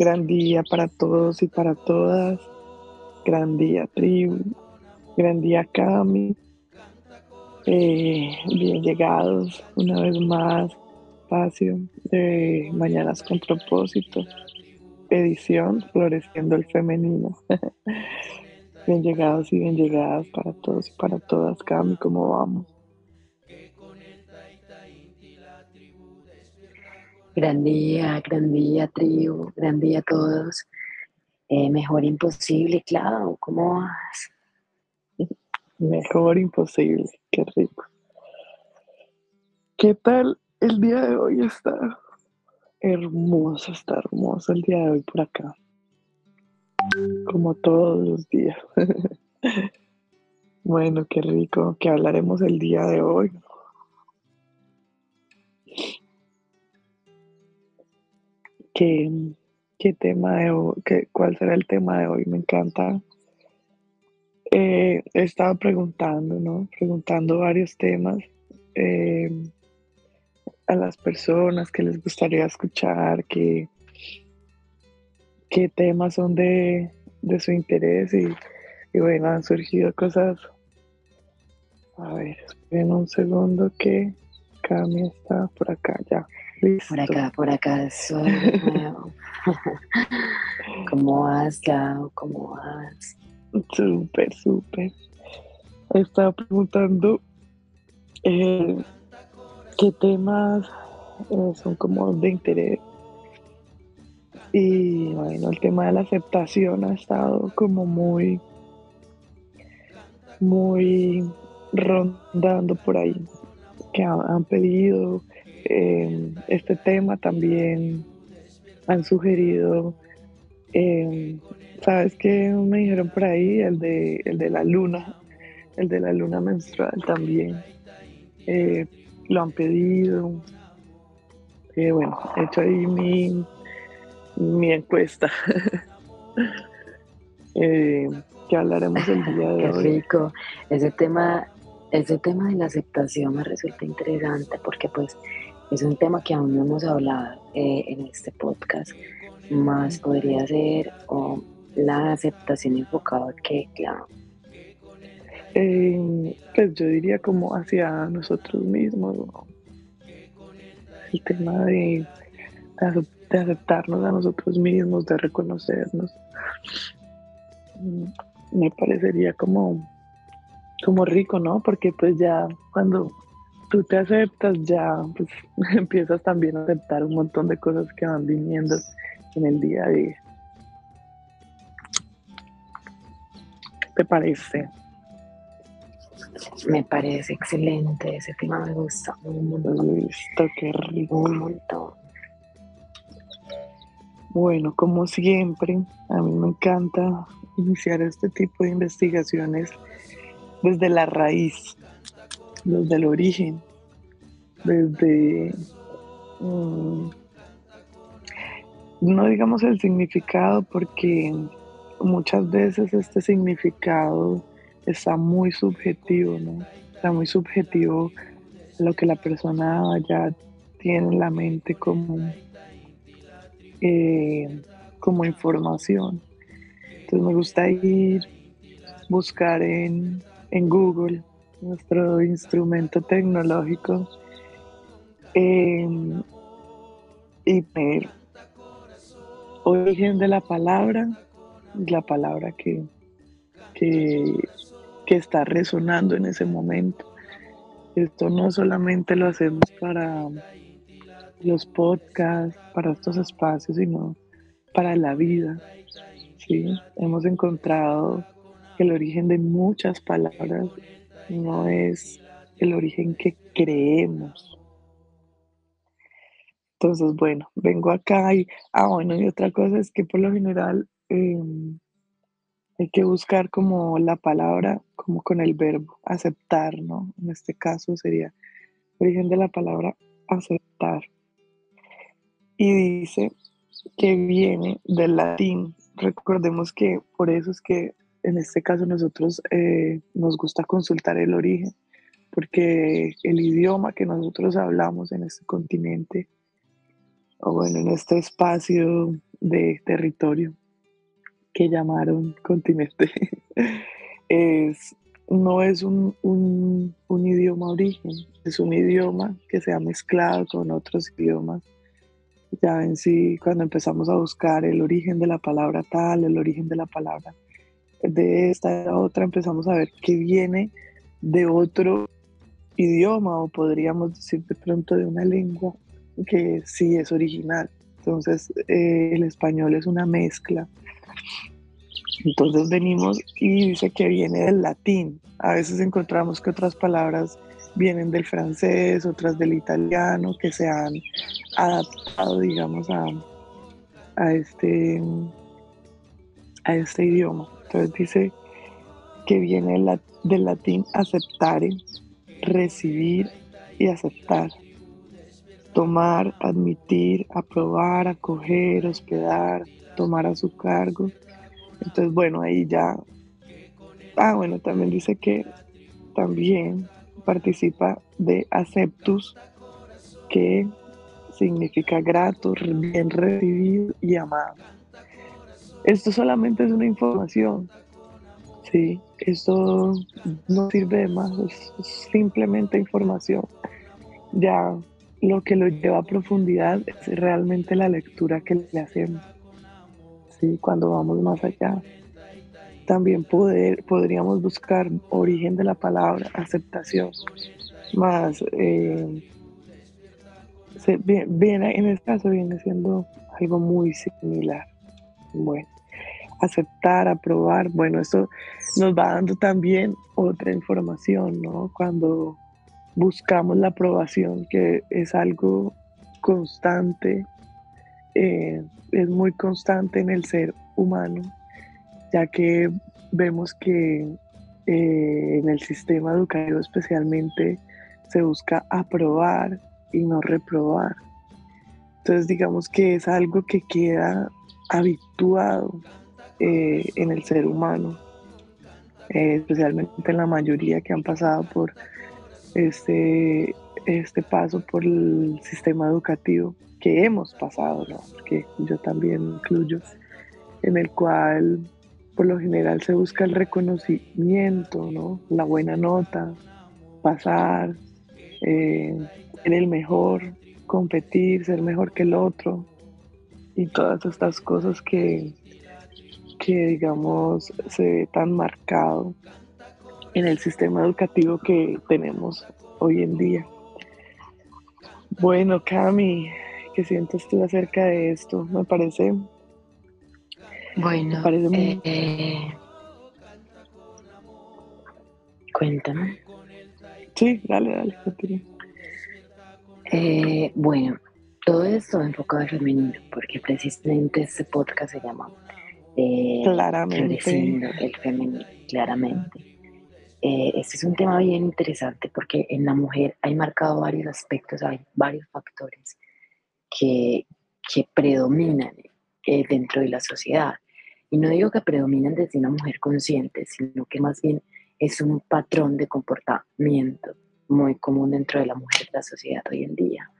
Gran día para todos y para todas. Gran día, tribu. Gran día, Cami. Eh, bien llegados una vez más. Espacio de Mañanas con propósito. Edición Floreciendo el Femenino. bien llegados y bien llegadas para todos y para todas. Cami, ¿cómo vamos? Gran día, gran día, tribu, gran día a todos. Eh, mejor imposible, Clau, ¿cómo vas? Mejor imposible, qué rico. ¿Qué tal el día de hoy? Está hermoso, está hermoso el día de hoy por acá. Como todos los días. bueno, qué rico que hablaremos el día de hoy. ¿Qué, qué tema de hoy, qué- cuál será el tema de hoy? Me encanta. Eh, he estado preguntando, ¿no? Preguntando varios temas eh, a las personas que les gustaría escuchar, qué, qué temas son de, de su interés y, bueno, han surgido cosas. A ver, esperen un segundo que Cami está por acá ya. Listo. Por acá, por acá, soy nuevo. ¿Cómo vas, Clau? ¿Cómo vas? Súper, súper. Estaba preguntando eh, qué temas eh, son como de interés. Y bueno, el tema de la aceptación ha estado como muy, muy rondando por ahí. Que ha- han pedido eh, este tema también, han sugerido eh, ¿Sabes qué me dijeron por ahí? El de, el de la luna, el de la luna menstrual también. Eh, lo han pedido. Eh, bueno, he hecho ahí mi, mi encuesta. Que hablaremos el día de Qué hoy. rico. Ese tema, ese tema de la aceptación me resulta interesante porque pues es un tema que aún no hemos hablado eh, en este podcast. Más podría ser o la aceptación enfocada que, claro, Eh, pues yo diría como hacia nosotros mismos. El tema de, de aceptarnos a nosotros mismos, de reconocernos. Mm, Me parecería como, como rico, ¿no? Porque pues ya cuando tú te aceptas, ya pues empiezas también a aceptar un montón de cosas que van viniendo en el día a día. ¿Qué te parece? me parece excelente. Ese tema me gusta un montón. Listo, qué rico. Un montón. Bueno, como siempre, a mí me encanta iniciar este tipo de investigaciones desde la raíz, desde el origen, desde, mm, no digamos el significado, porque muchas veces este significado está muy subjetivo, ¿no? Está muy subjetivo lo que la persona ya tiene en la mente como eh, como información. Entonces me gusta ir, buscar en, en Google, nuestro instrumento tecnológico, eh, y ver origen de la palabra, la palabra que, que, está resonando en ese momento. Esto no solamente lo hacemos para los podcasts, para estos espacios, sino para la vida. ¿sí? Hemos encontrado el origen de muchas palabras no es el origen que creemos, Entonces, bueno, vengo acá y, ah, bueno, y otra cosa es que por lo general em, hay que buscar como la palabra, como con el verbo, aceptar, ¿no? En este caso sería origen de la palabra aceptar. Y dice que viene del latín. Recordemos que por eso es que en este caso nosotros eh, nos gusta consultar el origen, porque el idioma que nosotros hablamos en este continente, o bueno, en este espacio de territorio que llamaron continente, no es un, un, un idioma origen, es un idioma que se ha mezclado con otros idiomas. Ya en sí, cuando empezamos a buscar el origen de la palabra tal, el origen de la palabra de esta otra, empezamos a ver que viene de otro idioma o podríamos decir de pronto de una lengua que sí es original. Entonces eh, el español es una mezcla. Entonces venimos y dice que viene del latín. A veces encontramos que otras palabras vienen del francés, otras del italiano, que se han adaptado, digamos, a, a, este, a este idioma. Entonces dice que viene del latín aceptare, recibir y aceptar. Tomar, admitir, aprobar, acoger, hospedar, tomar a su cargo. Entonces, bueno, ahí ya. Ah, bueno, también dice que también participa de aceptus, que significa grato, bien recibido y amado. Esto solamente es una información, ¿sí? Esto no sirve de más, es, simplemente información. Ya lo que lo lleva a profundidad es realmente la lectura que le hacemos, ¿sí? Cuando vamos más allá también poder, podríamos buscar origen de la palabra, aceptación, más eh, viene, en este caso viene siendo algo muy similar. Bueno, aceptar, aprobar, bueno, eso nos va dando también otra información, ¿no? Cuando buscamos la aprobación, que es algo constante, eh, es muy constante en el ser humano, ya que vemos que eh, en el sistema educativo especialmente se busca aprobar y no reprobar. Entonces digamos que es algo que queda habituado eh, en el ser humano, eh, especialmente en la mayoría que han pasado por este, este paso por el sistema educativo que hemos pasado, ¿no? porque yo también incluyo, en el cual por lo general se busca el reconocimiento, ¿no? La buena nota, pasar, eh, ser el mejor, competir, ser mejor que el otro y todas estas cosas que, que digamos se ve tan marcado en el sistema educativo que tenemos hoy en día. Bueno, Cami, ¿qué sientes tú acerca de esto? Me parece bueno, eh, cuéntame. Sí, dale, dale, eh, bueno, todo esto enfocado al femenino, porque precisamente este podcast se llama eh, Claramente. el femenino, claramente. este es un tema bien interesante porque en la mujer hay marcado varios aspectos, hay varios factores que, que predominan dentro de la sociedad. Y no digo que predominan desde una mujer consciente, sino que más bien es un patrón de comportamiento muy común dentro de la mujer de la sociedad hoy en día.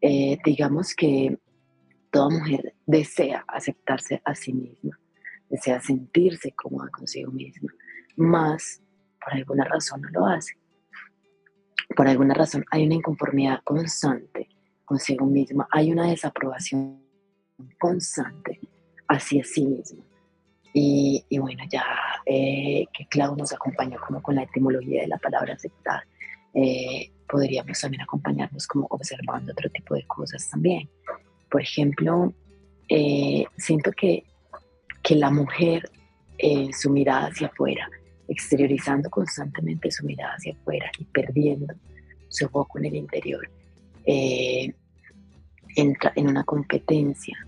Eh, digamos que toda mujer desea aceptarse a sí misma, desea sentirse cómoda consigo misma, más por alguna razón no lo hace. Por alguna razón hay una inconformidad constante consigo misma, hay una desaprobación constante hacia sí misma. Y, bueno, ya eh, que Clau nos acompañó como con la etimología de la palabra aceptar, eh, podríamos también acompañarnos como observando otro tipo de cosas también. Por ejemplo, eh, siento que, que la mujer, su mirada hacia afuera, exteriorizando constantemente su mirada hacia afuera y perdiendo su foco en el interior, entra en una competencia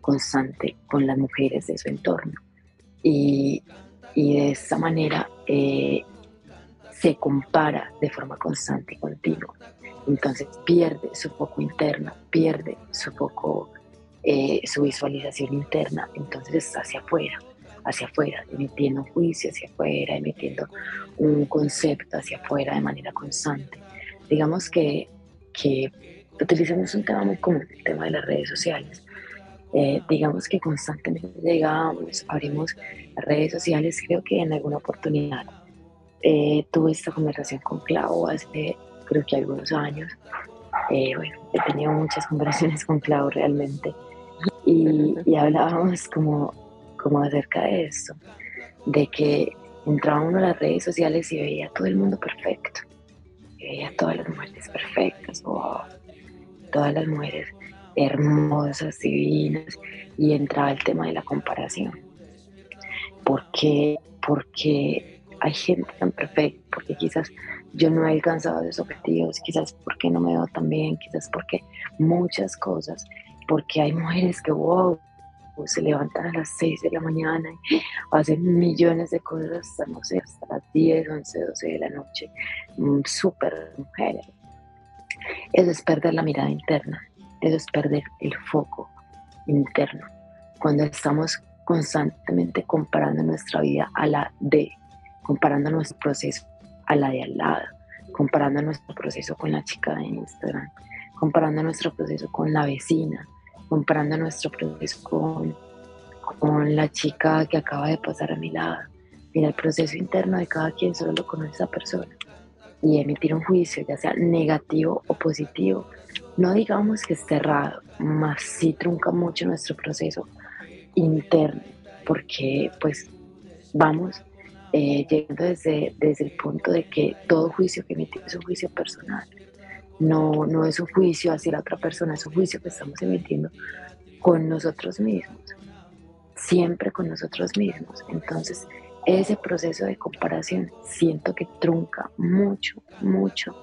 constante con las mujeres de su entorno. Y, de esa manera eh, se compara de forma constante y continua. Entonces pierde su foco interno, pierde su foco, eh, su visualización interna, entonces está hacia afuera, hacia afuera, emitiendo juicio hacia afuera, emitiendo un concepto hacia afuera de manera constante. Digamos que, que utilizamos un tema muy común, el tema de las redes sociales. Eh, digamos que constantemente llegamos, abrimos las redes sociales, creo que en alguna oportunidad eh, tuve esta conversación con Clau hace creo que algunos años. Eh, bueno, he tenido muchas conversaciones con Clau realmente y, y, hablábamos como, como acerca de esto, de que entraba uno a las redes sociales y veía a todo el mundo perfecto, veía a todas las mujeres perfectas, wow, todas las mujeres hermosas, divinas, y entraba el tema de la comparación. ¿Por qué? Porque hay gente tan perfecta, porque quizás yo no he alcanzado esos objetivos, quizás porque no me veo tan bien, quizás porque muchas cosas, porque hay mujeres que, wow, se levantan a las 6 de la mañana y hacen millones de cosas hasta, no sé, hasta las 10, 11, 12 de la noche, mm, súper mujeres. Eso es perder la mirada interna, eso es perder el foco interno. Cuando estamos constantemente comparando nuestra vida a la de, comparando nuestro proceso a la de al lado, comparando nuestro proceso con la chica de Instagram, comparando nuestro proceso con la vecina, comparando nuestro proceso con, con la chica que acaba de pasar a mi lado. Mira, el proceso interno de cada quien solo lo conoce esa persona y emitir un juicio, ya sea negativo o positivo, no digamos que es cerrado, más sí trunca mucho nuestro proceso interno, porque pues vamos eh, llegando desde, desde el punto de que todo juicio que emitimos es un juicio personal, no, no es un juicio hacia la otra persona, es un juicio que estamos emitiendo con nosotros mismos, siempre con nosotros mismos. Entonces, ese proceso de comparación siento que trunca mucho, mucho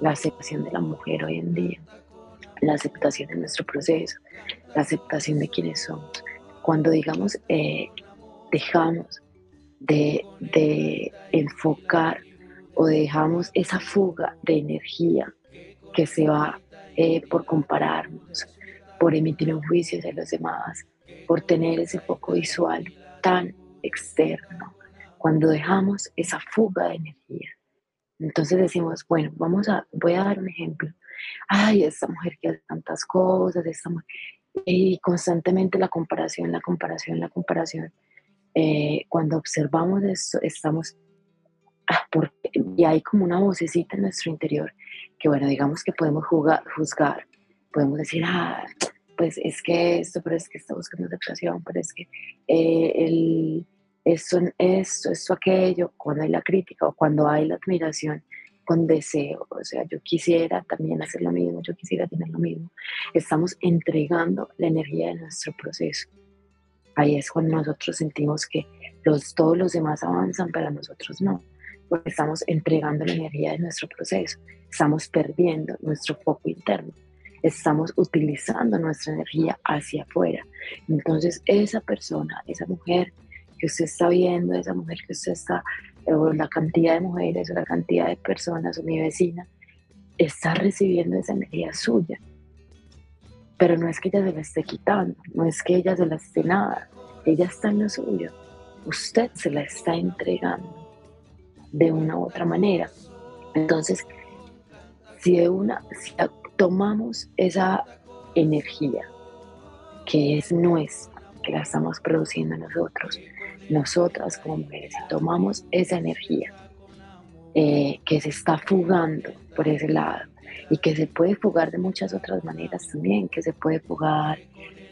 la aceptación de la mujer hoy en día, la aceptación de nuestro proceso, la aceptación de quienes somos. Cuando digamos, eh, dejamos de, de enfocar o dejamos esa fuga de energía que se va eh, por compararnos, por emitir un juicio hacia los demás, por tener ese foco visual tan externo, cuando dejamos esa fuga de energía. Entonces decimos, bueno, vamos a, voy a dar un ejemplo. Ay, esta mujer que hace tantas cosas, esta y constantemente la comparación, la comparación, la comparación. Eh, cuando observamos esto, estamos, ah, porque, y hay como una vocecita en nuestro interior que, bueno, digamos que podemos jugar, juzgar, podemos decir, ah, pues es que esto, pero es que está buscando depresión, pero es que eh, el, esto, esto, esto, aquello, cuando hay la crítica o cuando hay la admiración con deseo, o sea, yo quisiera también hacer lo mismo, yo quisiera tener lo mismo, estamos entregando la energía de nuestro proceso. Ahí es cuando nosotros sentimos que los, todos los demás avanzan, pero nosotros no, porque estamos entregando la energía de nuestro proceso, estamos perdiendo nuestro foco interno, estamos utilizando nuestra energía hacia afuera. Entonces, esa persona, esa mujer, que usted está viendo, esa mujer que usted está, o la cantidad de mujeres, o la cantidad de personas, o mi vecina, está recibiendo esa energía suya. Pero no es que ella se la esté quitando, no es que ella se la esté nada, ella está en lo suyo. Usted se la está entregando de una u otra manera. Entonces, si una, si tomamos esa energía que es nuestra, que la estamos produciendo nosotros, nosotras como mujeres, si tomamos esa energía eh, que se está fugando por ese lado y que se puede fugar de muchas otras maneras también, que se puede fugar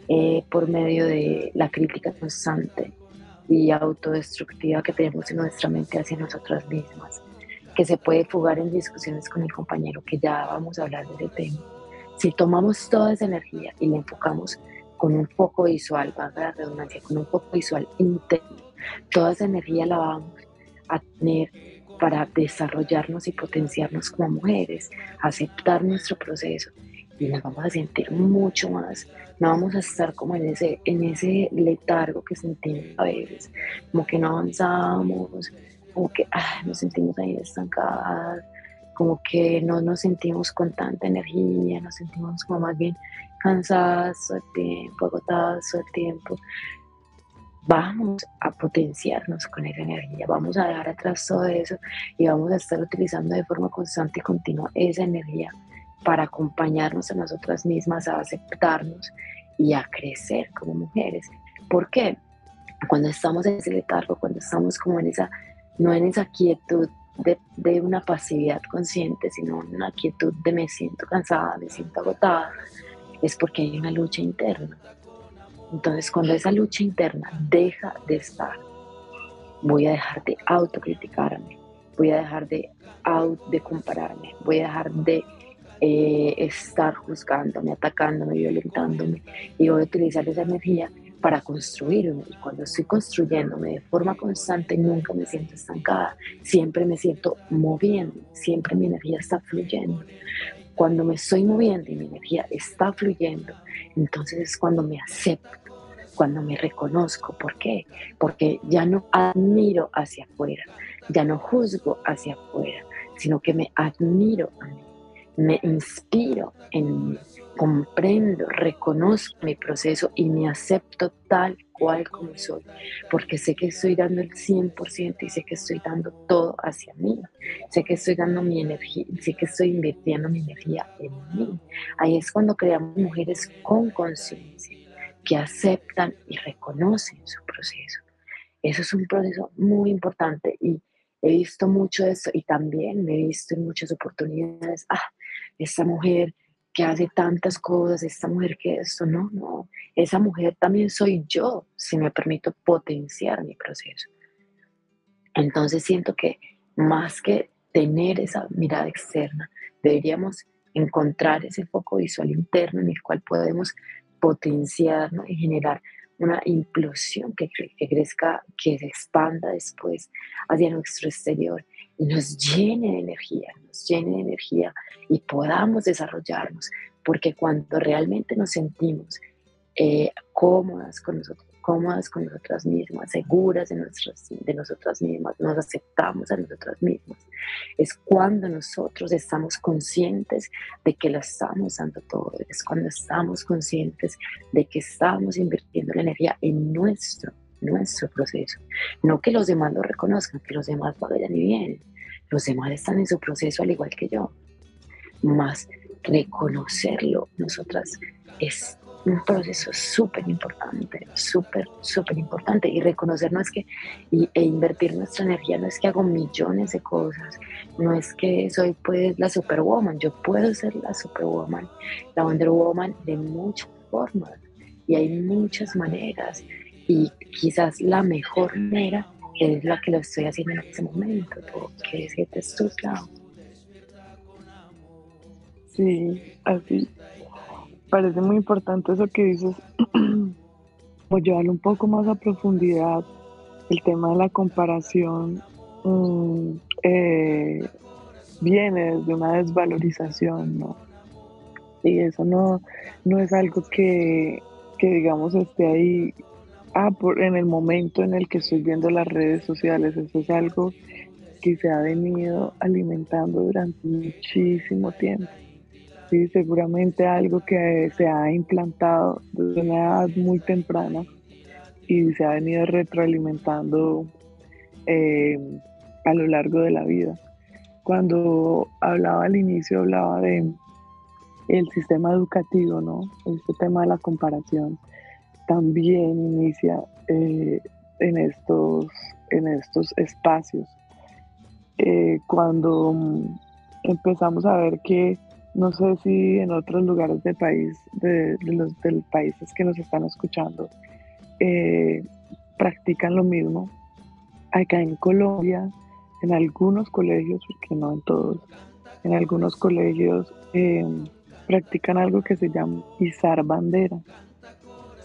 eh, por medio de la crítica constante y autodestructiva que tenemos en nuestra mente hacia nosotras mismas, que se puede fugar en discusiones con el compañero, que ya vamos a hablar de ese tema. Si tomamos toda esa energía y la enfocamos con un foco visual, va la redundancia, con un foco visual interno. Toda esa energía la vamos a tener para desarrollarnos y potenciarnos como mujeres, aceptar nuestro proceso y nos vamos a sentir mucho más. No vamos a estar como en ese, en ese letargo que sentimos a veces, como que no avanzamos, como que ah, nos sentimos ahí estancadas, como que no nos sentimos con tanta energía, nos sentimos como más bien cansadas todo el tiempo, agotadas todo el tiempo. Vamos a potenciarnos con esa energía, vamos a dejar atrás todo eso y vamos a estar utilizando de forma constante y continua esa energía para acompañarnos a nosotras mismas, a aceptarnos y a crecer como mujeres. ¿Por qué? Cuando estamos en ese letargo, cuando estamos como en esa, no en esa quietud de, de, una pasividad consciente, sino en una quietud de me siento cansada, me siento agotada, es porque hay una lucha interna. Entonces, cuando esa lucha interna deja de estar, voy a dejar de autocriticarme, voy a dejar de, de compararme, voy a dejar de eh, estar juzgándome, atacándome, violentándome y voy a utilizar esa energía para construirme. Y cuando estoy construyéndome de forma constante, nunca me siento estancada, siempre me siento moviendo, siempre mi energía está fluyendo. Cuando me estoy moviendo y mi energía está fluyendo, entonces es cuando me acepto, cuando me reconozco. ¿Por qué? Porque ya no admiro hacia afuera, ya no juzgo hacia afuera, sino que me admiro a mí me inspiro en mí, comprendo, reconozco mi proceso y me acepto tal cual como soy, porque sé que estoy dando el 100% y sé que estoy dando todo hacia mí, sé que estoy dando mi energía, sé que estoy invirtiendo mi energía en mí. Ahí es cuando creamos mujeres con conciencia, que aceptan y reconocen su proceso. Eso es un proceso muy importante y he visto mucho de esto y también me he visto en muchas oportunidades, ah, esa mujer que hace tantas cosas, esta mujer que esto, no, no, esa mujer también soy yo si me permito potenciar mi proceso. Entonces siento que más que tener esa mirada externa, deberíamos encontrar ese foco visual interno en el cual podemos potenciar y generar una implosión que, que crezca, que se expanda después hacia nuestro exterior y nos llene de energía, nos llene de energía y podamos desarrollarnos, porque cuando realmente nos sentimos eh, cómodas con nosotros, cómodas con nosotras mismas, seguras de, nuestras, de nosotras mismas, nos aceptamos a nosotras mismas, es cuando nosotros estamos conscientes de que lo estamos dando todo, es cuando estamos conscientes de que estamos invirtiendo la energía en nuestro nuestro proceso. No que los demás lo reconozcan, que los demás vayan y vienen. Los demás están en su proceso al igual que yo. Más reconocerlo, nosotras, es un proceso súper importante, súper, súper importante. Y reconocer no es que, e invertir nuestra energía no es que hago millones de cosas, no es que soy pues la superwoman, yo puedo ser la superwoman, la Wonder Woman de muchas formas. Y hay muchas maneras y quizás la mejor manera es la que lo estoy haciendo en este momento. ¿Qué sientes tú, Clau? Sí, así. Parece muy importante eso que dices, pues llevarlo un poco más a profundidad. El tema de la comparación mm, eh, viene desde una desvalorización, ¿no? Y eso no, no es algo que, que digamos esté ahí Ah, por, en el momento en el que estoy viendo las redes sociales, eso es algo que se ha venido alimentando durante muchísimo tiempo. Sí, seguramente algo que se ha implantado desde una edad muy temprana y se ha venido retroalimentando eh, a lo largo de la vida. Cuando hablaba al inicio, hablaba de el sistema educativo, ¿no? Este tema de la comparación también inicia eh, en, estos, en estos espacios. Eh, cuando mm, empezamos a ver que, no sé si en otros lugares del país, de, los del países que nos están escuchando, eh, practican lo mismo. Acá en Colombia, en algunos colegios, porque no en todos, en algunos colegios practican algo que se llama izar bandera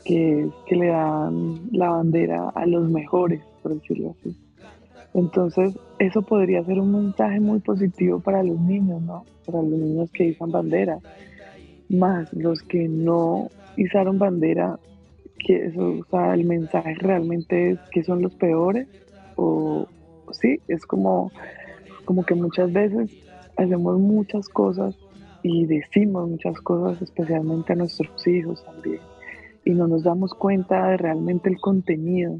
que, que le dan la bandera a los mejores, por decirlo así. Entonces, eso podría ser un mensaje muy positivo para los niños, ¿no? Para los niños que dicen bandera. más los que no izaron bandera, que eso, o sea, el mensaje realmente es que son los peores, o sí, es como, como que muchas veces hacemos muchas cosas y decimos muchas cosas, especialmente a nuestros hijos también, y no nos damos cuenta de realmente el contenido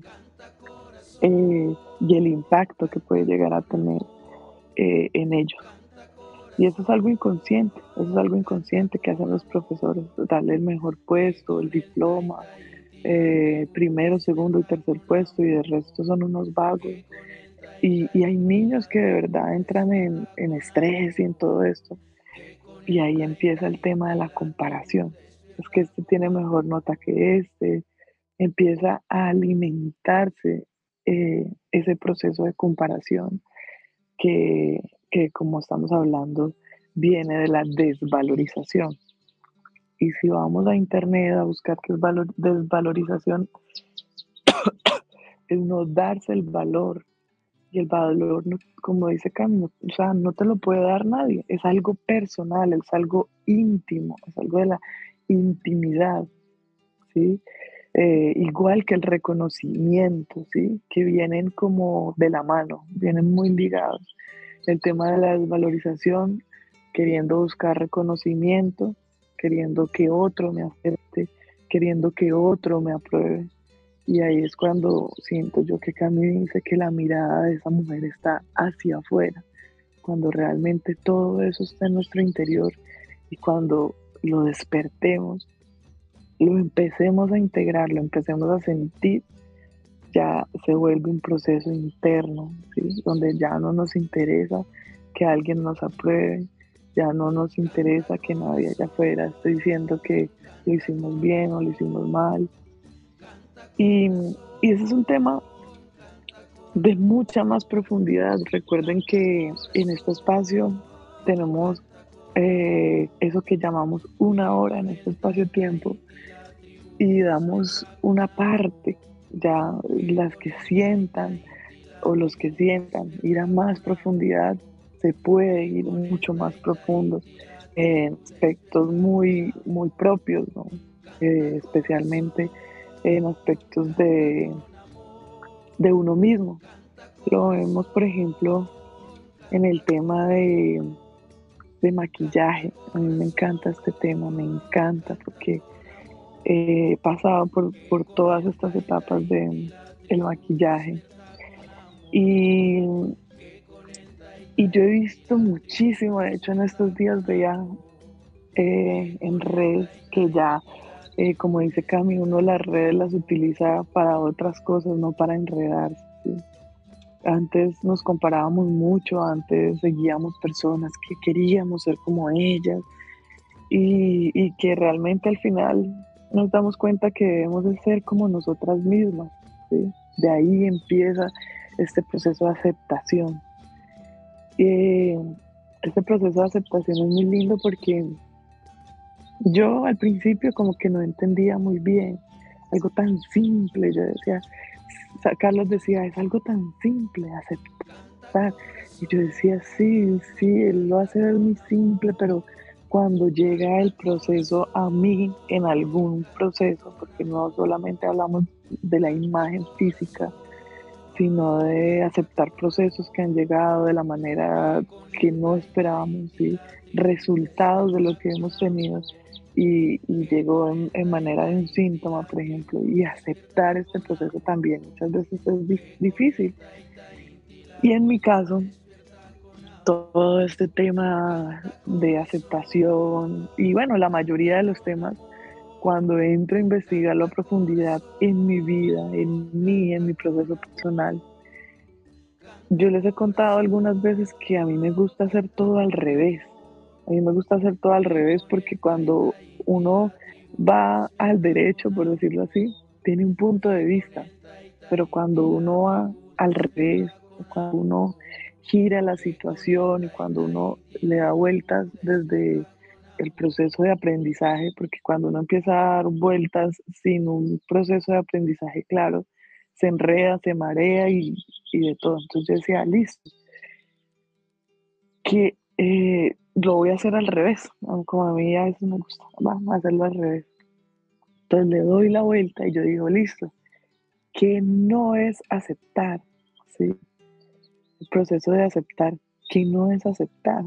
eh, y el impacto que puede llegar a tener eh, en ellos. Y eso es algo inconsciente, eso es algo inconsciente que hacen los profesores, darle el mejor puesto, el diploma, eh, primero, segundo y tercer puesto, y el resto son unos vagos. Y, y hay niños que de verdad entran en, en estrés y en todo esto. Y ahí empieza el tema de la comparación. Es que este tiene mejor nota que este. Empieza a alimentarse eh, ese proceso de comparación que, que, como estamos hablando, viene de la desvalorización. Y si vamos a internet a buscar qué es desvalorización, es no darse el valor. Y el valor, como dice Camilo, o sea, no te lo puede dar nadie. Es algo personal, es algo íntimo, es algo de la intimidad. ¿sí? Eh, igual que el reconocimiento, ¿sí? que vienen como de la mano, vienen muy ligados. El tema de la desvalorización, queriendo buscar reconocimiento, queriendo que otro me acepte, queriendo que otro me apruebe. Y ahí es cuando siento yo que Cami dice que la mirada de esa mujer está hacia afuera, cuando realmente todo eso está en nuestro interior y cuando lo despertemos lo empecemos a integrar, lo empecemos a sentir, ya se vuelve un proceso interno, donde ya no nos interesa que alguien nos apruebe, ya no nos interesa que nadie allá afuera esté diciendo que lo hicimos bien o lo hicimos mal. Y, y ese es un tema de mucha más profundidad. Recuerden que en este espacio tenemos eh, eso que llamamos una hora en este espacio-tiempo y damos una parte, ya las que sientan o los que sientan ir a más profundidad, se puede ir mucho más profundo en aspectos muy, muy propios, eh, especialmente en aspectos de, de uno mismo. Lo vemos, por ejemplo, en el tema de de maquillaje. A mí me encanta este tema, me encanta porque he pasado por, todas estas etapas de el maquillaje. Y, y yo he visto muchísimo, de hecho en estos días veía eh, en redes que ya, eh, como dice Cami, uno las redes las utiliza para otras cosas, no para enredarse. Antes nos comparábamos mucho, antes seguíamos personas que queríamos ser como ellas y, que realmente al final nos damos cuenta que debemos de ser como nosotras mismas. De ahí empieza este proceso de aceptación. Y este proceso de aceptación es muy lindo porque yo al principio como que no entendía muy bien algo tan simple. Yo decía, Carlos decía, es algo tan simple aceptar. Y yo decía, sí, sí, él lo hace muy simple, pero cuando llega el proceso a mí en algún proceso, porque no solamente hablamos de la imagen física, sino de aceptar procesos que han llegado de la manera que no esperábamos, ¿sí? resultados de lo que hemos tenido y, llegó en, manera de un síntoma, por ejemplo, y aceptar este proceso también muchas veces es difícil. Y en mi caso, todo este tema de aceptación y bueno, la mayoría de los temas, cuando entro a investigarlo a profundidad en mi vida, en mí, en mi proceso personal, yo les he contado algunas veces que a mí me gusta hacer todo al revés. A mí me gusta hacer todo al revés porque cuando uno va al derecho, por decirlo así, tiene un punto de vista, pero cuando uno va al revés, cuando uno gira la situación y cuando uno le da vueltas desde el proceso de aprendizaje, porque cuando uno empieza a dar vueltas sin un proceso de aprendizaje claro, se enreda, se marea y, de todo. Entonces decía, listo, que eh, lo voy a hacer al revés, como a mí a veces me gusta, vamos a hacerlo al revés. Entonces le doy la vuelta y yo digo, listo, que no es aceptar, ¿sí? Proceso de aceptar, que no es aceptar.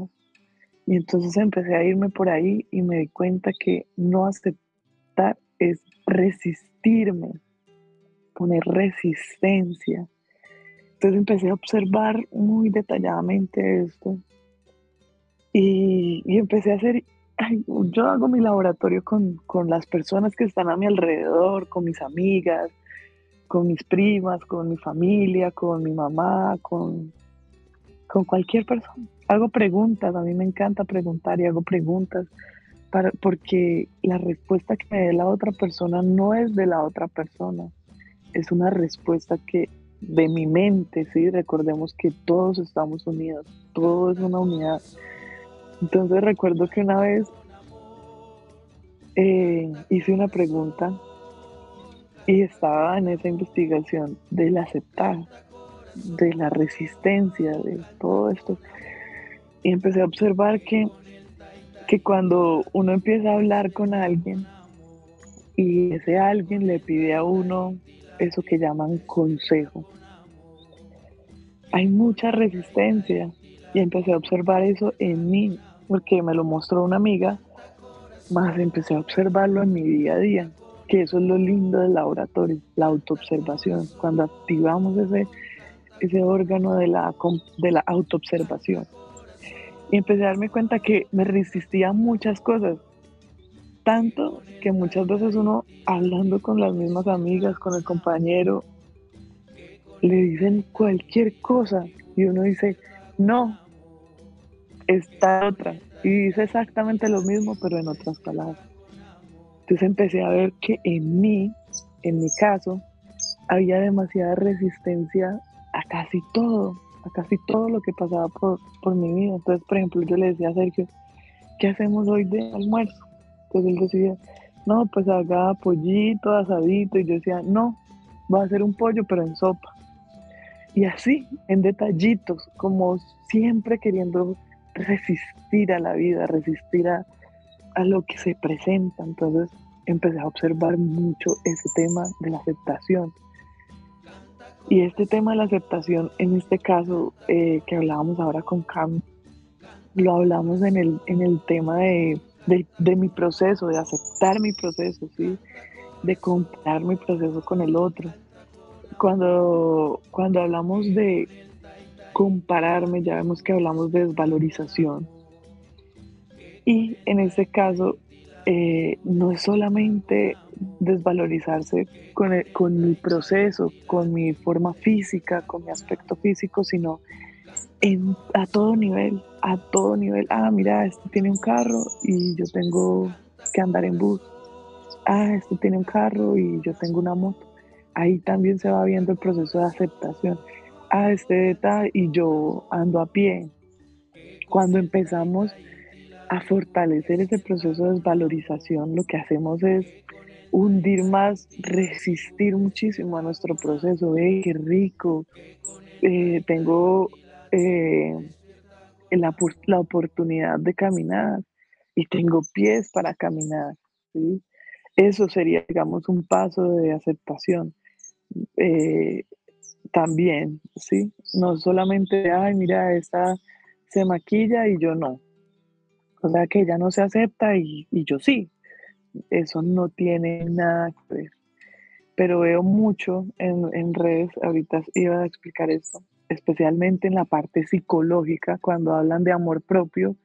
Y entonces empecé a irme por ahí y me di cuenta que no aceptar es resistirme, poner resistencia. Entonces empecé a observar muy detalladamente esto y, empecé a hacer, yo hago mi laboratorio con, con las personas que están a mi alrededor, con mis amigas, con mis primas, con mi familia, con mi mamá, con, con cualquier persona. Hago preguntas, a mí me encanta preguntar y hago preguntas para, porque la respuesta que me dé la otra persona no es de la otra persona, es una respuesta que de mi mente, ¿sí? Recordemos que todos estamos unidos, todo es una unidad. Entonces recuerdo que una vez eh, hice una pregunta y estaba en esa investigación del aceptar, de la resistencia, de todo esto. Y empecé a observar que, que cuando uno empieza a hablar con alguien y ese alguien le pide a uno eso que llaman consejo, hay mucha resistencia. Y empecé a observar eso en mí, porque me lo mostró una amiga, más empecé a observarlo en mi día a día que eso es lo lindo del laboratorio, la autoobservación, cuando activamos ese, ese órgano de la, de la autoobservación. Y empecé a darme cuenta que me resistía a muchas cosas, tanto que muchas veces uno hablando con las mismas amigas, con el compañero, le dicen cualquier cosa y uno dice, no, está otra. Y dice exactamente lo mismo, pero en otras palabras. Entonces empecé a ver que en mí, en mi caso, había demasiada resistencia casi todo, a casi todo lo que pasaba por, por mi vida. Entonces, por ejemplo, yo le decía a Sergio, ¿qué hacemos hoy de almuerzo? Entonces él decía, no, pues haga pollito, asadito. Y yo decía, no, va a ser un pollo, pero en sopa. Y así, en detallitos, como siempre queriendo resistir a la vida, resistir a, a lo que se presenta. Entonces empecé a observar mucho ese tema de la aceptación. Y este tema de la aceptación, en este caso eh, que hablábamos ahora con Cam, lo hablamos en el, en el tema de, de, mi proceso, de aceptar mi proceso, ¿sí? de comparar mi proceso con el otro. Cuando, cuando hablamos de compararme, ya vemos que hablamos de desvalorización, y en ese caso, eh, no es solamente desvalorizarse con, con, mi proceso, con mi forma física, con mi aspecto físico, sino en, a todo nivel, a todo nivel. Ah, mira, este tiene un carro y yo tengo que andar en bus. Ah, este tiene un carro y yo tengo una moto. Ahí también se va viendo el proceso de aceptación. Ah, este está y yo ando a pie. Cuando empezamos a fortalecer ese proceso de desvalorización, lo que hacemos es hundir más, resistir muchísimo a nuestro proceso. ¡Eh, qué rico! Eh, tengo eh, la, la, oportunidad de caminar y tengo pies para caminar. ¿sí? Eso sería, digamos, un paso de aceptación. Eh, también, ¿sí? No solamente, ay, mira, esta se maquilla y yo no. O sea que ella no se acepta y, yo sí. Eso no tiene nada que ver. Pero veo mucho en, en redes, ahorita iba a explicar esto, especialmente en la parte psicológica, cuando hablan de amor propio,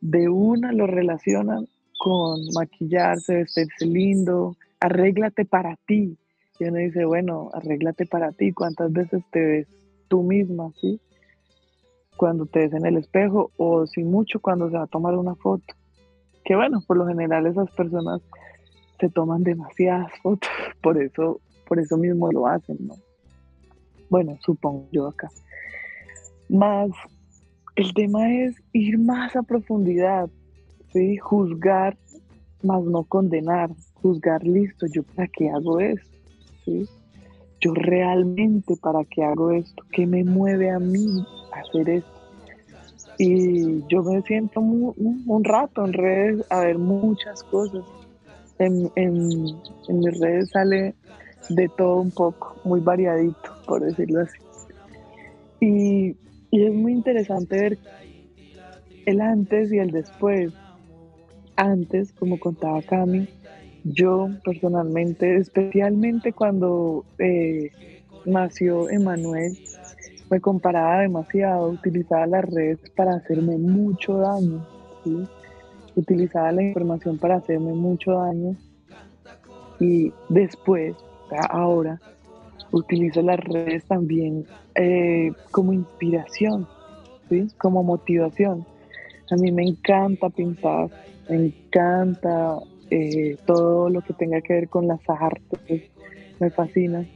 de una lo relacionan con maquillarse, vestirse lindo, arréglate para ti. Y uno dice, bueno, arréglate para ti. ¿Cuántas veces te ves tú misma, sí? Cuando te ves en el espejo o si mucho cuando se va a tomar una foto. Que bueno, por lo general esas personas se toman demasiadas fotos, por eso, por eso mismo lo hacen, ¿no? Bueno, supongo yo acá. Más, el tema es ir más a profundidad, ¿sí? Juzgar, más no condenar. Juzgar, listo, ¿yo para qué hago esto? ¿Sí? Yo realmente para qué hago esto? ¿Qué me mueve a mí hacer esto? y yo me siento un rato en redes a ver muchas cosas. En, en, en mis redes sale de todo un poco, muy variadito, por decirlo así. Y, y es muy interesante ver el antes y el después. Antes, como contaba Cami, yo personalmente, especialmente cuando eh, nació Emanuel, me comparaba demasiado, utilizaba las redes para hacerme mucho daño, utilizaba la información para hacerme mucho daño y después, ahora, utilizo las redes también eh, como inspiración, como motivación. A mí me encanta pintar, me encanta eh, todo lo que tenga que ver con las artes, me fascina.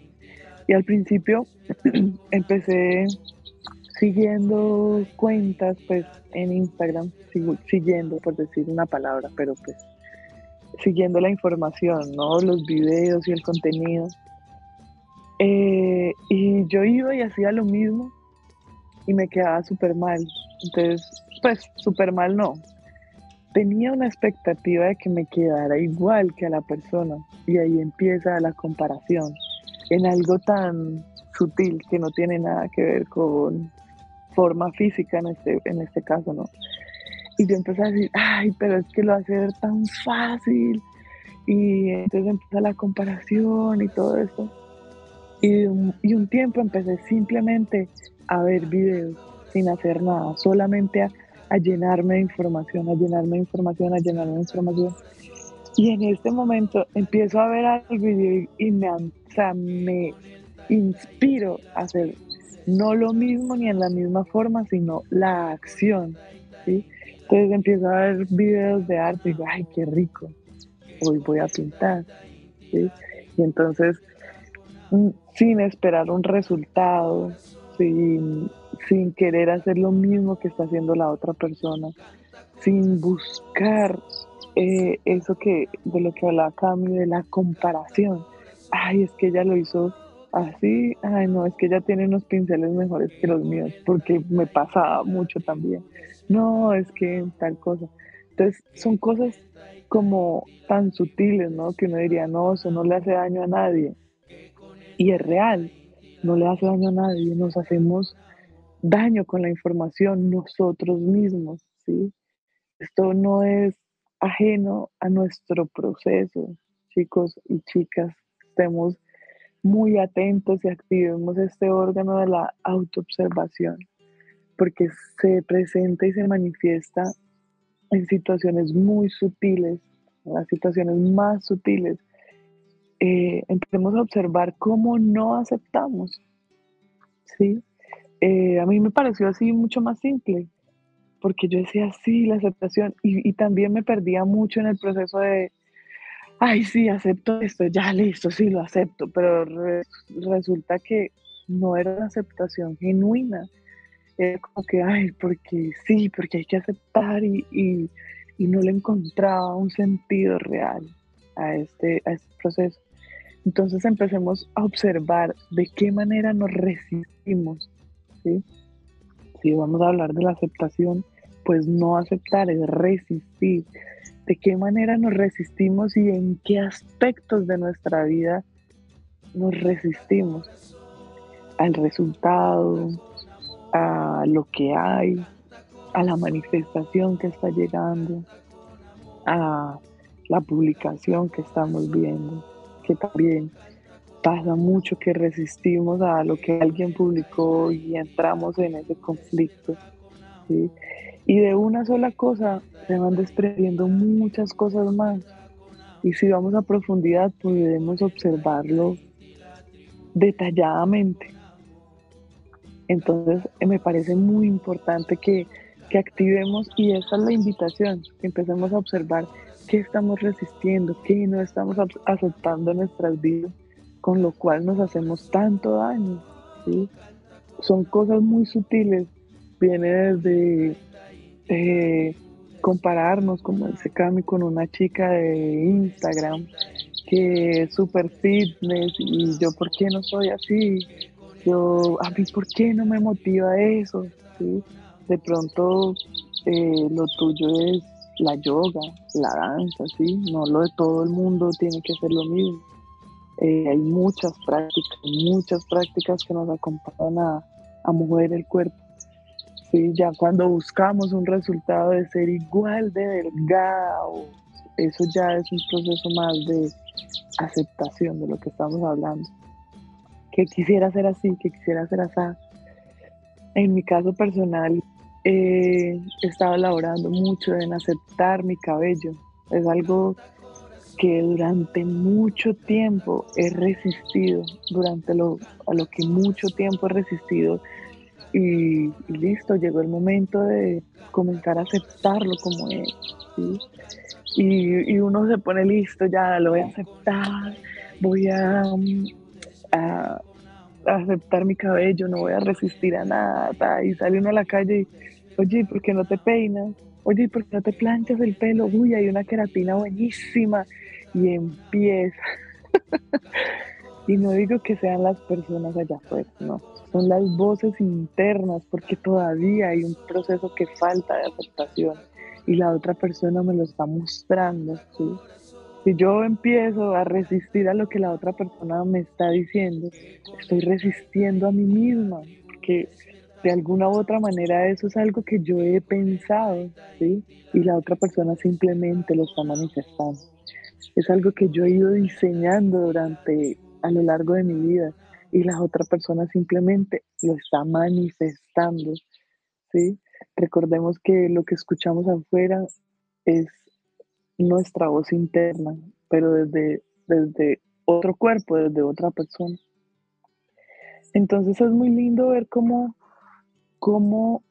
Y al principio empecé siguiendo cuentas pues en Instagram, siguiendo por decir una palabra, pero pues siguiendo la información, ¿no? Los videos y el contenido. Eh, y yo iba y hacía lo mismo y me quedaba súper mal. Entonces, pues súper mal no, tenía una expectativa de que me quedara igual que a la persona y ahí empieza la comparación en algo tan sutil que no tiene nada que ver con forma física en este, en este caso, ¿no? Y yo empecé a decir, ay, pero es que lo hace ver tan fácil. Y entonces empieza la comparación y todo eso. Y y un tiempo empecé simplemente a ver videos sin hacer nada, solamente a a llenarme de información, a llenarme de información, a llenarme de información. Y en este momento empiezo a ver algo y, me, me inspiro a hacer no lo mismo ni en la misma forma, sino la acción. ¿sí? Entonces empiezo a ver videos de arte y digo, ay, qué rico, hoy voy a pintar. Y entonces, mm, sin esperar un resultado, sin, sin querer hacer lo mismo que está haciendo la otra persona, sin buscar eh, eso que de lo que hablaba Cami, de la comparación. Ay, es que ella lo hizo así, ay no, es que ella tiene unos pinceles mejores que los míos, porque me pasaba mucho también. No, es que tal cosa. Entonces, son cosas como tan sutiles, ¿no? Que uno diría, no, eso no le hace daño a nadie. Y es real, no le hace daño a nadie, nos hacemos daño con la información nosotros mismos, ¿sí? Esto no es ajeno a nuestro proceso, chicos y chicas. Estemos muy atentos y activemos este órgano de la autoobservación, porque se presenta y se manifiesta en situaciones muy sutiles, en las situaciones más sutiles. Eh, empecemos a observar cómo no aceptamos, ¿sí? Eh, a mí me pareció así mucho más simple, porque yo decía, sí, la aceptación, y, también me perdía mucho en el proceso de, ay, sí, acepto esto, ya listo, sí, lo acepto, pero resulta que no era una aceptación genuina, era como que, ay, porque sí, porque hay que aceptar y, y, y no le encontraba un sentido real a este, a este proceso. Entonces empecemos a observar de qué manera nos resistimos si vamos a hablar de la aceptación, pues no aceptar es resistir. ¿De qué manera nos resistimos y en qué aspectos de nuestra vida nos resistimos? Al resultado, a lo que hay, a la manifestación que está llegando, a la publicación que estamos viendo, que también pasa mucho que resistimos a lo que alguien publicó y entramos en ese conflicto. Y de una sola cosa se van desprendiendo muchas cosas más. Y si vamos a profundidad podemos observarlo detalladamente. Entonces me parece muy importante que, que activemos y esa es la invitación, que empecemos a observar qué estamos resistiendo, qué no estamos aceptando en nuestras vidas con lo cual nos hacemos tanto daño. ¿sí? Son cosas muy sutiles, viene desde eh, compararnos, como dice Cami, con una chica de Instagram que es súper fitness y yo, ¿por qué no soy así? Yo, a mí, ¿por qué no me motiva eso? ¿Sí? de pronto eh, lo tuyo es la yoga, la danza, ¿sí? No lo de todo el mundo tiene que ser lo mismo. Eh, hay muchas prácticas, muchas prácticas que nos acompañan a, a mover el cuerpo. Sí, ya cuando buscamos un resultado de ser igual de delgado, eso ya es un proceso más de aceptación de lo que estamos hablando. Que quisiera ser así, que quisiera ser así. En mi caso personal, he estado elaborando mucho en aceptar mi cabello. Es algo que durante mucho tiempo he resistido, durante lo, a lo que mucho tiempo he resistido. Y, listo, llegó el momento de comenzar a aceptarlo como es. Y, uno se pone listo, ya lo voy a aceptar, voy a, a, aceptar mi cabello, no voy a resistir a nada. Y sale uno a la calle y, oye, ¿por qué no te peinas? Oye, ¿por qué no te planchas el pelo? Uy, hay una queratina buenísima y empieza. y no digo que sean las personas allá afuera, no, son las voces internas porque todavía hay un proceso que falta de aceptación y la otra persona me lo está mostrando. Si yo empiezo a resistir a lo que la otra persona me está diciendo, estoy resistiendo a mí misma, porque de alguna u otra manera eso es algo que yo he pensado, ¿sí? Y la otra persona simplemente lo está manifestando es algo que yo he ido diseñando durante a lo largo de mi vida y la otra persona simplemente lo está manifestando, ¿sí? Recordemos que lo que escuchamos afuera es nuestra voz interna, pero desde, desde otro cuerpo, desde otra persona. Entonces es muy lindo ver cómo, cómo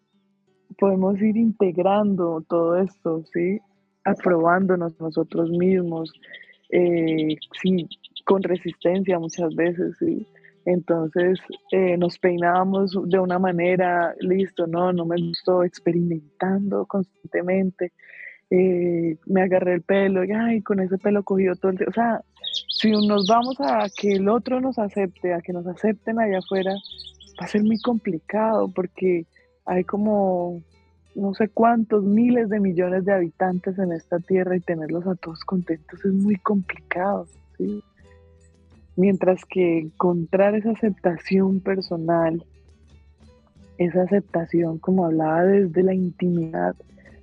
podemos ir integrando todo esto, ¿sí? aprobándonos nosotros mismos, eh, sí, con resistencia muchas veces, sí. Entonces eh, nos peinábamos de una manera, listo, no, no me gustó, experimentando constantemente. Eh, me agarré el pelo y ay, con ese pelo cogido todo el día. O sea, si nos vamos a que el otro nos acepte, a que nos acepten allá afuera, va a ser muy complicado porque hay como no sé cuántos miles de millones de habitantes en esta tierra y tenerlos a todos contentos es muy complicado. Mientras que encontrar esa aceptación personal, esa aceptación, como hablaba desde la intimidad,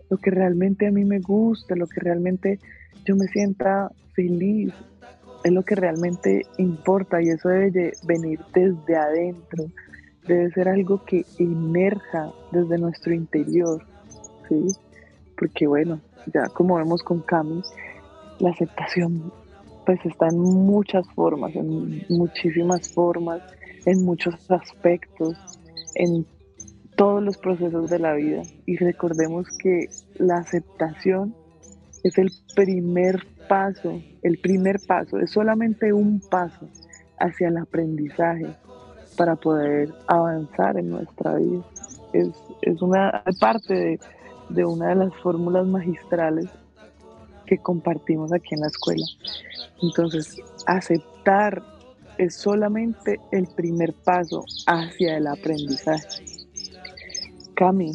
lo que realmente a mí me gusta, lo que realmente yo me sienta feliz, es lo que realmente importa y eso debe venir desde adentro, debe ser algo que emerja desde nuestro interior, ¿sí? Porque bueno, ya como vemos con Cami, la aceptación pues está en muchas formas, en muchísimas formas, en muchos aspectos, en todos los procesos de la vida. Y recordemos que la aceptación es el primer paso, el primer paso, es solamente un paso hacia el aprendizaje, para poder avanzar en nuestra vida. Es, es una parte de, una de las fórmulas magistrales que compartimos aquí en la escuela. Entonces, aceptar es solamente el primer paso hacia el aprendizaje. Cami,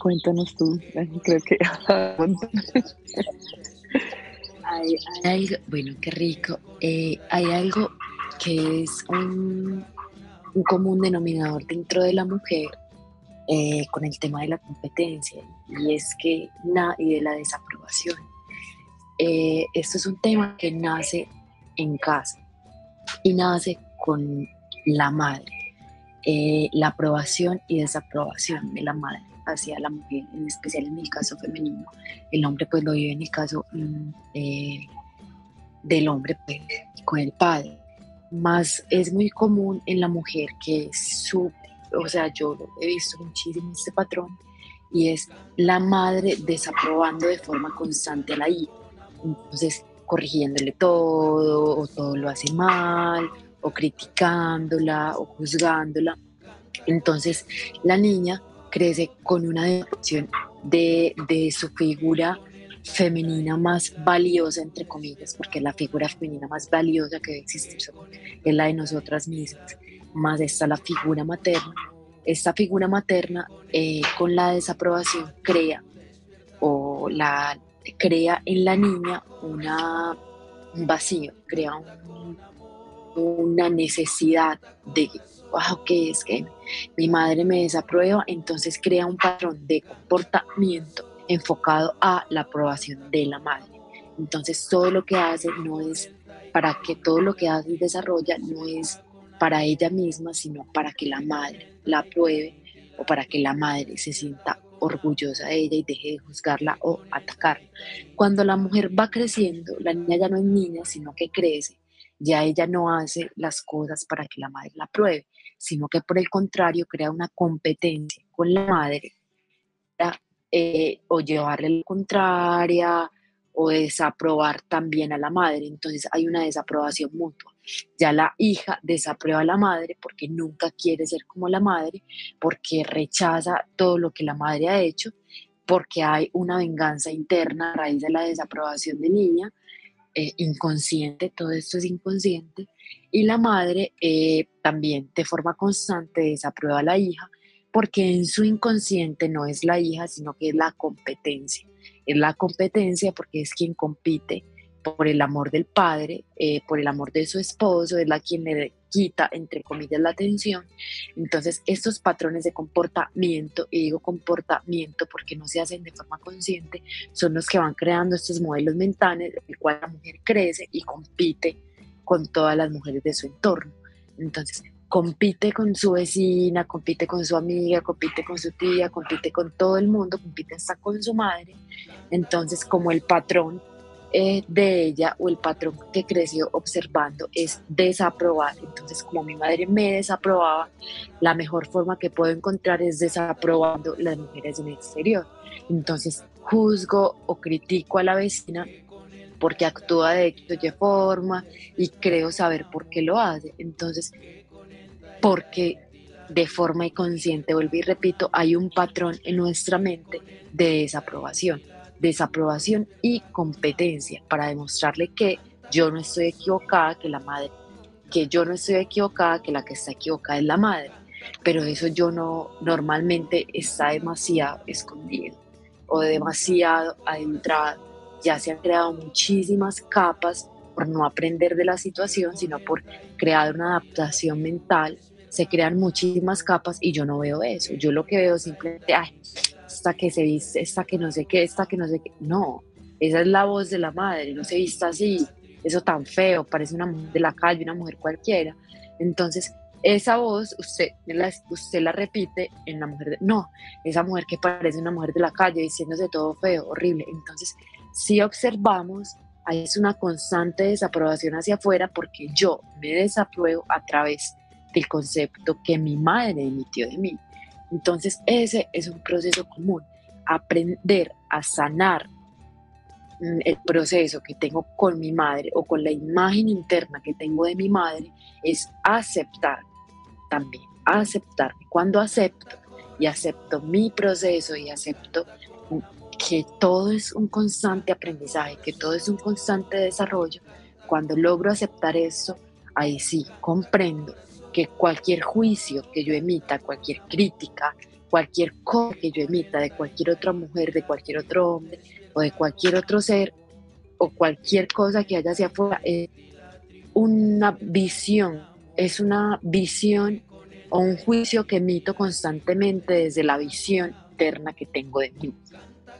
cuéntanos tú, creo que... hay, algo, bueno, qué rico. Eh, hay algo que es un, común denominador dentro de la mujer eh, con el tema de la competencia y es que y de la desaprobación. Eh, esto es un tema que nace en casa y nace con la madre, eh, la aprobación y desaprobación de la madre hacia la mujer, en especial en el caso femenino. El hombre pues lo vive en el caso mm, del hombre pues, con el padre más es muy común en la mujer que su, o sea, yo he visto muchísimo este patrón y es la madre desaprobando de forma constante a la hija. Entonces, corrigiéndole todo, o todo lo hace mal, o criticándola, o juzgándola. Entonces, la niña crece con una depresión de, de su figura femenina más valiosa, entre comillas, porque la figura femenina más valiosa que debe existir es la de nosotras mismas, más está la figura materna, esta figura materna eh, con la desaprobación crea o la crea en la niña una, un vacío, crea una necesidad de, wow, que es que mi madre me desaprueba, entonces crea un patrón de comportamiento enfocado a la aprobación de la madre. Entonces todo lo que hace no es para que todo lo que hace y desarrolla no es para ella misma, sino para que la madre la apruebe o para que la madre se sienta orgullosa de ella y deje de juzgarla o atacarla. Cuando la mujer va creciendo, la niña ya no es niña, sino que crece, ya ella no hace las cosas para que la madre la apruebe, sino que por el contrario crea una competencia con la madre eh, o llevarle la contraria o desaprobar también a la madre. Entonces hay una desaprobación mutua. Ya la hija desaprueba a la madre porque nunca quiere ser como la madre, porque rechaza todo lo que la madre ha hecho, porque hay una venganza interna a raíz de la desaprobación de niña, eh, inconsciente, todo esto es inconsciente, y la madre eh, también de forma constante desaprueba a la hija porque en su inconsciente no es la hija, sino que es la competencia. Es la competencia porque es quien compite por el amor del padre, eh, por el amor de su esposo, es la quien le quita, entre comillas, la atención. Entonces, estos patrones de comportamiento, y digo comportamiento porque no se hacen de forma consciente, son los que van creando estos modelos mentales, el cual la mujer crece y compite con todas las mujeres de su entorno. Entonces, compite con su vecina, compite con su amiga, compite con su tía, compite con todo el mundo, compite hasta con su madre. Entonces, como el patrón eh, de ella o el patrón que creció observando es desaprobar, entonces como mi madre me desaprobaba, la mejor forma que puedo encontrar es desaprobando las mujeres en el exterior. Entonces, juzgo o critico a la vecina porque actúa de X forma y creo saber por qué lo hace. Entonces, porque de forma inconsciente, vuelvo y repito, hay un patrón en nuestra mente de desaprobación, desaprobación y competencia para demostrarle que yo no estoy equivocada, que la madre, que yo no estoy equivocada, que la que está equivocada es la madre, pero eso yo no normalmente está demasiado escondido o demasiado adentrado. Ya se han creado muchísimas capas por no aprender de la situación, sino por crear una adaptación mental se crean muchísimas capas y yo no veo eso. Yo lo que veo simplemente, ay, esta que se viste, esta que no sé qué, esta que no sé qué. No, esa es la voz de la madre, no se vista así, eso tan feo, parece una mujer de la calle, una mujer cualquiera. Entonces, esa voz usted la, usted la repite en la mujer, de, no, esa mujer que parece una mujer de la calle diciéndose todo feo, horrible. Entonces, si observamos, ahí es una constante desaprobación hacia afuera porque yo me desapruebo a través del concepto que mi madre emitió de mí. Entonces ese es un proceso común, aprender a sanar mm, el proceso que tengo con mi madre o con la imagen interna que tengo de mi madre es aceptar también, aceptar. Cuando acepto y acepto mi proceso y acepto que todo es un constante aprendizaje, que todo es un constante desarrollo, cuando logro aceptar eso, ahí sí comprendo que cualquier juicio que yo emita, cualquier crítica, cualquier cosa que yo emita de cualquier otra mujer, de cualquier otro hombre o de cualquier otro ser o cualquier cosa que haya hacia afuera es una visión, es una visión o un juicio que emito constantemente desde la visión interna que tengo de mí,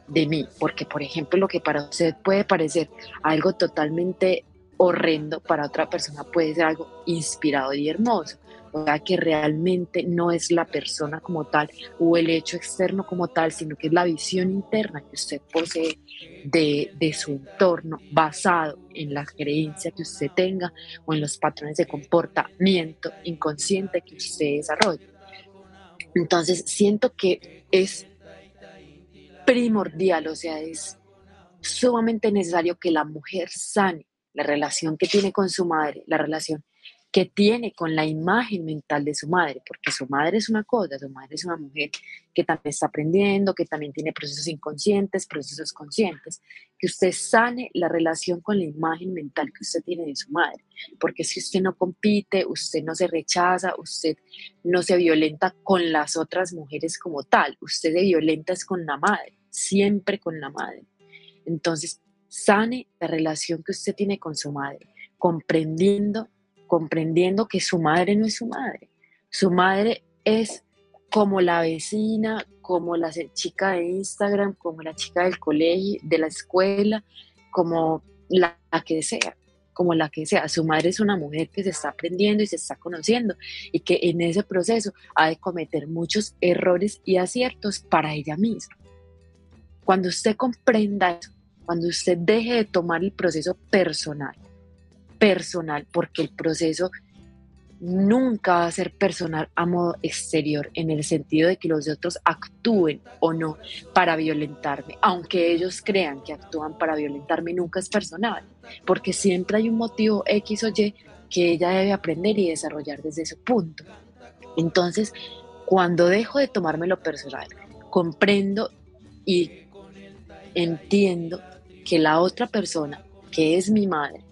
de mí, porque por ejemplo lo que para usted puede parecer algo totalmente horrendo, para otra persona puede ser algo inspirado y hermoso sea, que realmente no es la persona como tal o el hecho externo como tal, sino que es la visión interna que usted posee de, de su entorno basado en la creencia que usted tenga o en los patrones de comportamiento inconsciente que usted desarrolla. Entonces, siento que es primordial, o sea, es sumamente necesario que la mujer sane la relación que tiene con su madre, la relación que tiene con la imagen mental de su madre, porque su madre es una cosa, su madre es una mujer que también está aprendiendo, que también tiene procesos inconscientes, procesos conscientes, que usted sane la relación con la imagen mental que usted tiene de su madre, porque si usted no compite, usted no se rechaza, usted no se violenta con las otras mujeres como tal, usted se violenta es con la madre, siempre con la madre. Entonces, sane la relación que usted tiene con su madre, comprendiendo comprendiendo que su madre no es su madre. Su madre es como la vecina, como la chica de Instagram, como la chica del colegio, de la escuela, como la, que sea, como la que sea. Su madre es una mujer que se está aprendiendo y se está conociendo y que en ese proceso ha de cometer muchos errores y aciertos para ella misma. Cuando usted comprenda eso, cuando usted deje de tomar el proceso personal personal, porque el proceso nunca va a ser personal a modo exterior, en el sentido de que los otros actúen o no para violentarme, aunque ellos crean que actúan para violentarme, nunca es personal, porque siempre hay un motivo X o Y que ella debe aprender y desarrollar desde su punto. Entonces, cuando dejo de tomármelo personal, comprendo y entiendo que la otra persona, que es mi madre,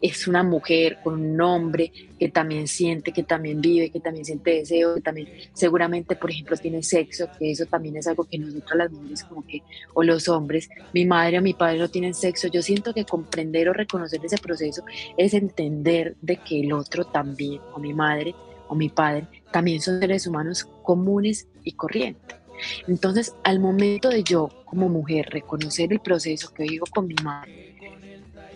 es una mujer con un hombre que también siente, que también vive, que también siente deseo, que también seguramente, por ejemplo, tiene sexo, que eso también es algo que nosotras las mujeres como que, o los hombres, mi madre o mi padre no tienen sexo, yo siento que comprender o reconocer ese proceso es entender de que el otro también, o mi madre o mi padre, también son seres humanos comunes y corrientes. Entonces, al momento de yo como mujer reconocer el proceso que vivo con mi madre,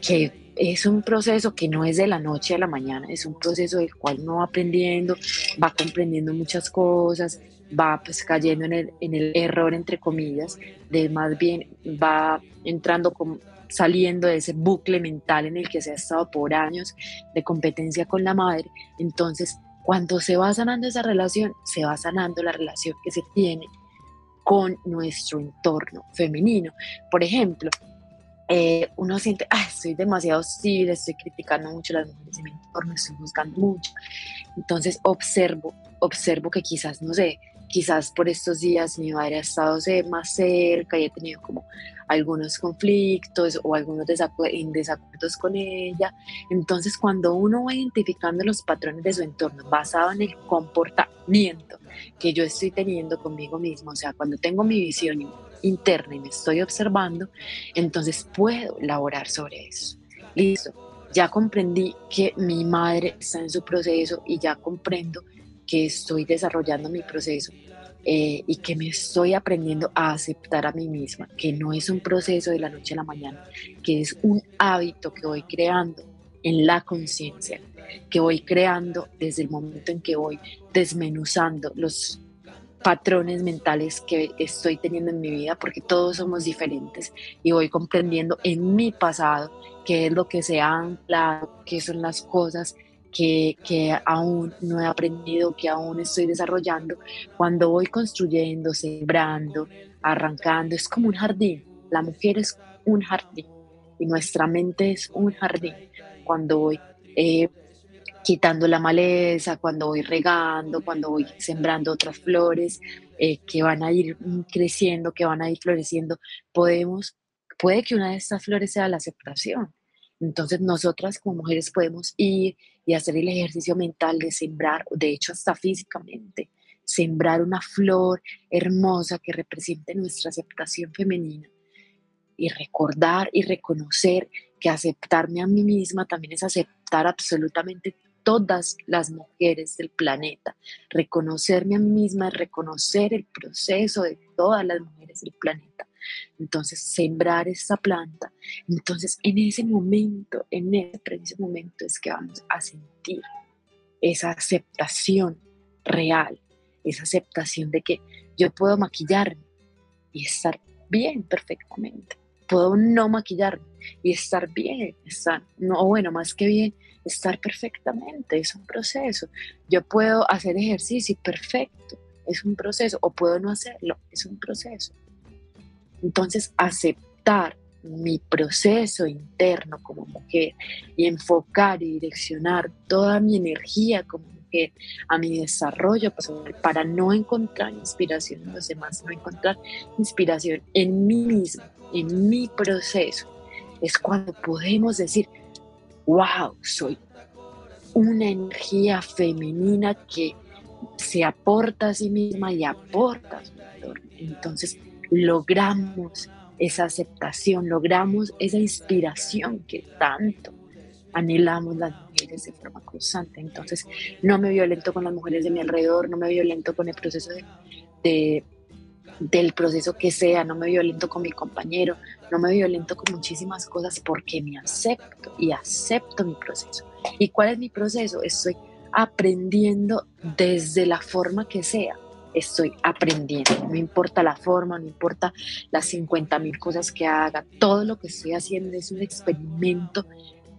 que es un proceso que no es de la noche a la mañana, es un proceso del cual uno va aprendiendo, va comprendiendo muchas cosas, va pues cayendo en el, en el error, entre comillas, de más bien va entrando con, saliendo de ese bucle mental en el que se ha estado por años de competencia con la madre. Entonces, cuando se va sanando esa relación, se va sanando la relación que se tiene con nuestro entorno femenino. Por ejemplo, eh, uno siente, ah, estoy demasiado hostil, estoy criticando mucho las mujeres de mi entorno, estoy juzgando mucho. Entonces observo, observo que quizás, no sé, quizás por estos días mi madre ha estado más cerca y he tenido como algunos conflictos o algunos desacuerdos con ella. Entonces, cuando uno va identificando los patrones de su entorno basado en el comportamiento que yo estoy teniendo conmigo mismo, o sea, cuando tengo mi visión interna y me estoy observando, entonces puedo elaborar sobre eso. Listo, ya comprendí que mi madre está en su proceso y ya comprendo que estoy desarrollando mi proceso eh, y que me estoy aprendiendo a aceptar a mí misma, que no es un proceso de la noche a la mañana, que es un hábito que voy creando en la conciencia, que voy creando desde el momento en que voy desmenuzando los patrones mentales que estoy teniendo en mi vida, porque todos somos diferentes y voy comprendiendo en mi pasado qué es lo que se ha anclado, qué son las cosas que, que, aún no he aprendido, que aún estoy desarrollando. Cuando voy construyendo, sembrando, arrancando, es como un jardín. La mujer es un jardín y nuestra mente es un jardín. Cuando voy eh, quitando la maleza, cuando voy regando, cuando voy sembrando otras flores eh, que van a ir creciendo, que van a ir floreciendo, podemos, puede que una de estas flores sea la aceptación. Entonces nosotras como mujeres podemos ir y hacer el ejercicio mental de sembrar, de hecho hasta físicamente, sembrar una flor hermosa que represente nuestra aceptación femenina y recordar y reconocer que aceptarme a mí misma también es aceptar absolutamente todas las mujeres del planeta. Reconocerme a mí misma, reconocer el proceso de todas las mujeres del planeta. Entonces, sembrar esa planta. Entonces, en ese momento, en ese preciso momento es que vamos a sentir esa aceptación real, esa aceptación de que yo puedo maquillarme y estar bien perfectamente. Puedo no maquillarme y estar bien, estar, no, bueno, más que bien, estar perfectamente, es un proceso. Yo puedo hacer ejercicio perfecto, es un proceso, o puedo no hacerlo, es un proceso. Entonces, aceptar mi proceso interno como mujer y enfocar y direccionar toda mi energía como mujer a mi desarrollo personal para no encontrar inspiración en los demás, no encontrar inspiración en mí mismo, en mi proceso, es cuando podemos decir, wow, soy una energía femenina que se aporta a sí misma y aporta a su entorno. Entonces logramos esa aceptación, logramos esa inspiración que tanto anhelamos las mujeres de forma constante. Entonces, no me violento con las mujeres de mi alrededor, no me violento con el proceso de, del proceso que sea, no me violento con mi compañero, no me violento con muchísimas cosas porque me acepto y acepto mi proceso. ¿Y cuál es mi proceso? Estoy aprendiendo desde la forma que sea estoy aprendiendo. No importa la forma, no importa las 50 mil cosas que haga, todo lo que estoy haciendo es un experimento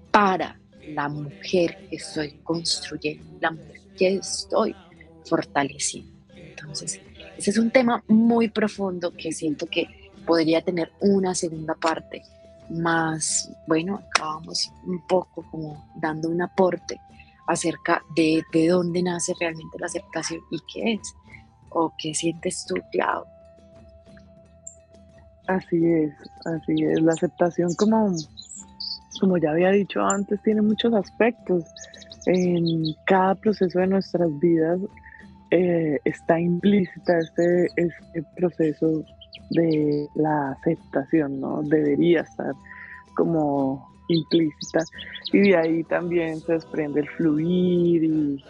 para la mujer que estoy construyendo, la mujer que estoy fortaleciendo. Entonces, ese es un tema muy profundo que siento que podría tener una segunda parte más, bueno, acabamos un poco como dando un aporte acerca de, de dónde nace realmente la aceptación y qué es o qué sientes tú, Clau? Así es, así es. La aceptación, como, como ya había dicho antes, tiene muchos aspectos. En cada proceso de nuestras vidas eh, está implícita este, este proceso de la aceptación, ¿no? Debería estar como implícita y de ahí también se desprende el fluir y,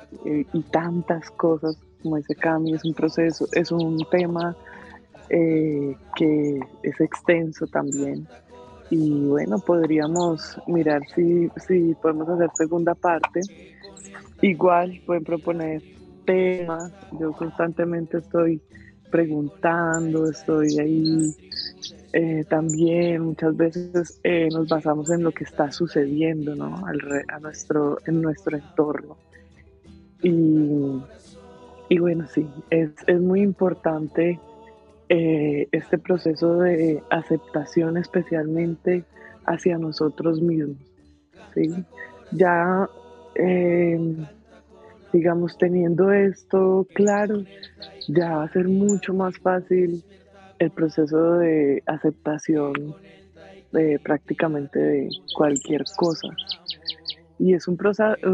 tantas cosas como ese cambio, es un proceso, es un tema eh, que es extenso también. Y bueno, podríamos mirar si, si podemos hacer segunda parte. Igual pueden proponer temas. Yo constantemente estoy preguntando, estoy ahí eh, también. Muchas veces eh, nos basamos en lo que está sucediendo ¿no? Al a nuestro, en nuestro entorno. Y y bueno, sí, es, muy importante eh, este proceso de aceptación especialmente hacia nosotros mismos. ¿sí? Ya, digamos, teniendo esto claro, ya va a ser mucho más fácil el proceso de aceptación de prácticamente de cualquier cosa. Y es un,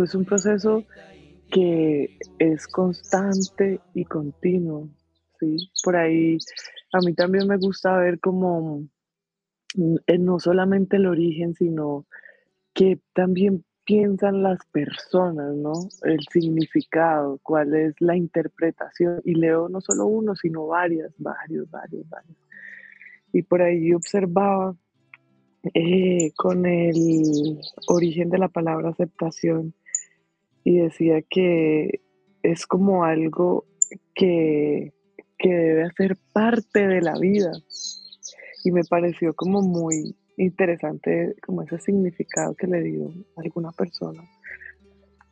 es un proceso que es constante y continuo, ¿sí? Por ahí a mí también me gusta ver como mm, eh, no solamente el origen, sino que también piensan las personas, ¿no? El significado, cuál es la interpretación. Y leo no solo uno, sino varias, varios, varios, varios. Y por ahí observaba eh, con el origen de la palabra aceptación, y decía que es como algo que, debe hacer parte de la vida. Y me pareció como muy interesante como ese significado que le dio a alguna persona.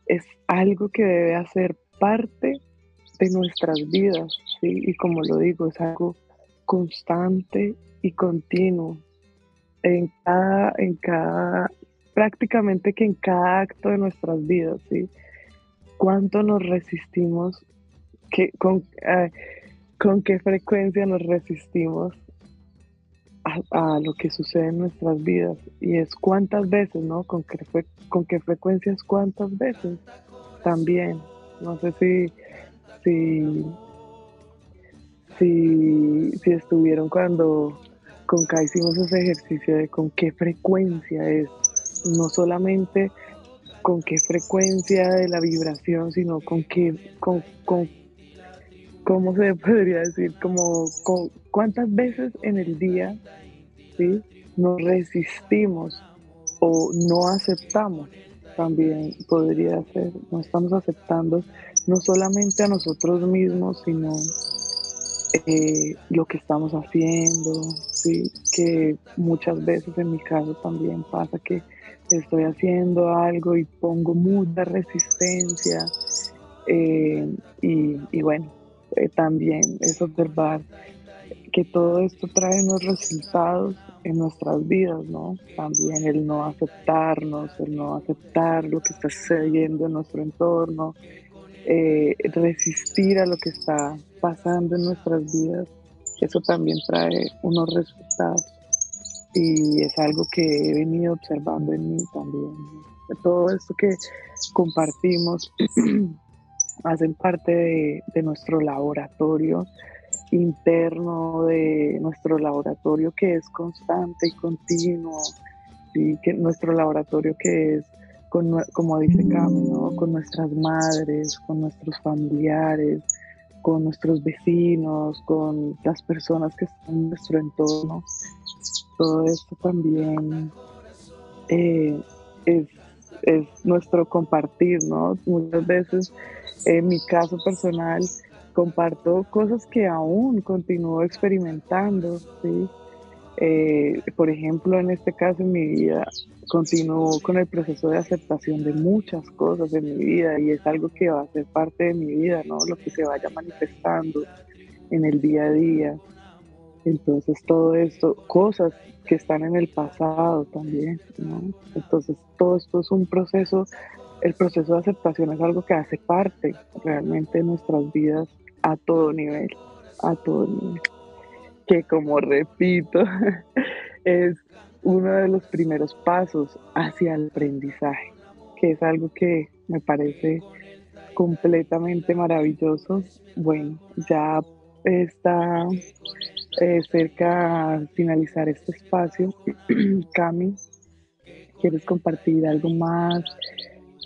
Es algo que debe hacer parte de nuestras vidas, ¿sí? Y como lo digo, es algo constante y continuo en cada, en cada prácticamente que en cada acto de nuestras vidas, ¿sí? ¿Cuánto nos resistimos? ¿Qué, con, eh, ¿Con qué frecuencia nos resistimos a, lo que sucede en nuestras vidas? Y es cuántas veces, ¿no? ¿Con qué, con qué frecuencias cuántas veces? También. No sé si, si, si, si estuvieron cuando con K hicimos ese ejercicio de con qué frecuencia es no solamente con qué frecuencia de la vibración, sino con qué, con, ¿cómo se podría decir? Como con cuántas veces en el día ¿sí? nos resistimos o no aceptamos, también podría ser, no estamos aceptando no solamente a nosotros mismos, sino eh, lo que estamos haciendo, ¿sí? que muchas veces en mi caso también pasa que estoy haciendo algo y pongo mucha resistencia. Eh, y, bueno, eh, también es observar que todo esto trae unos resultados en nuestras vidas, ¿no? También el no aceptarnos, el no aceptar lo que está sucediendo en nuestro entorno, eh, resistir a lo que está pasando en nuestras vidas, eso también trae unos resultados. Y es algo que he venido observando en mí también. Todo esto que compartimos hacen parte de, nuestro laboratorio interno de nuestro laboratorio que es constante y continuo, y que nuestro laboratorio que es, como dice Cami, con nuestras madres, con nuestros familiares, con nuestros vecinos, con las personas que están en nuestro entorno. Todo esto también eh, es, es, nuestro compartir, ¿no? Muchas veces, en mi caso personal, comparto cosas que aún continúo experimentando, ¿sí? Eh, por ejemplo, en este caso en mi vida, continúo con el proceso de aceptación de muchas cosas en mi vida y es algo que va a ser parte de mi vida, ¿no? Lo que se vaya manifestando en el día a día. Entonces, todo esto, cosas que están en el pasado también, ¿no? Entonces, todo esto es un proceso, el proceso de aceptación es algo que hace parte realmente de nuestras vidas a todo nivel, a todo nivel. Que como repito, es uno de los primeros pasos hacia el aprendizaje, que es algo que me parece completamente maravilloso. Bueno, ya está eh, cerca a finalizar este espacio. Cami, ¿quieres compartir algo más?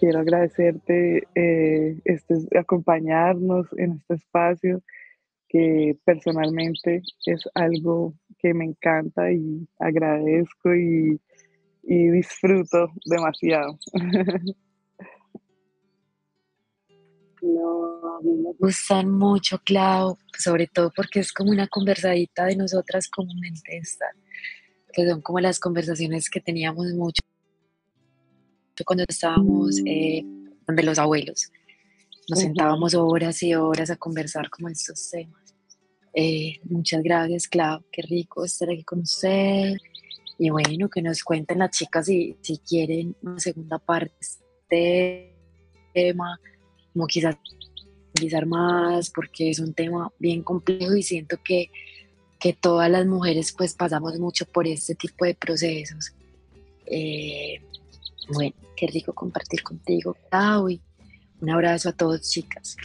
Quiero agradecerte eh, este, acompañarnos en este espacio que personalmente es algo que me encanta y agradezco y, y disfruto demasiado. No, a mí me gustan mucho, Clau, sobre todo porque es como una conversadita de nosotras comúnmente esta, que son como las conversaciones que teníamos mucho cuando estábamos eh, donde los abuelos. Nos sentábamos horas y horas a conversar como estos temas. Eh, muchas gracias, Clau. Qué rico estar aquí con usted. Y bueno, que nos cuenten las chicas si, si quieren una segunda parte de este tema, como quizás analizar más, porque es un tema bien complejo y siento que, que todas las mujeres pues pasamos mucho por este tipo de procesos. Eh, bueno, qué rico compartir contigo, y Un abrazo a todos, chicas.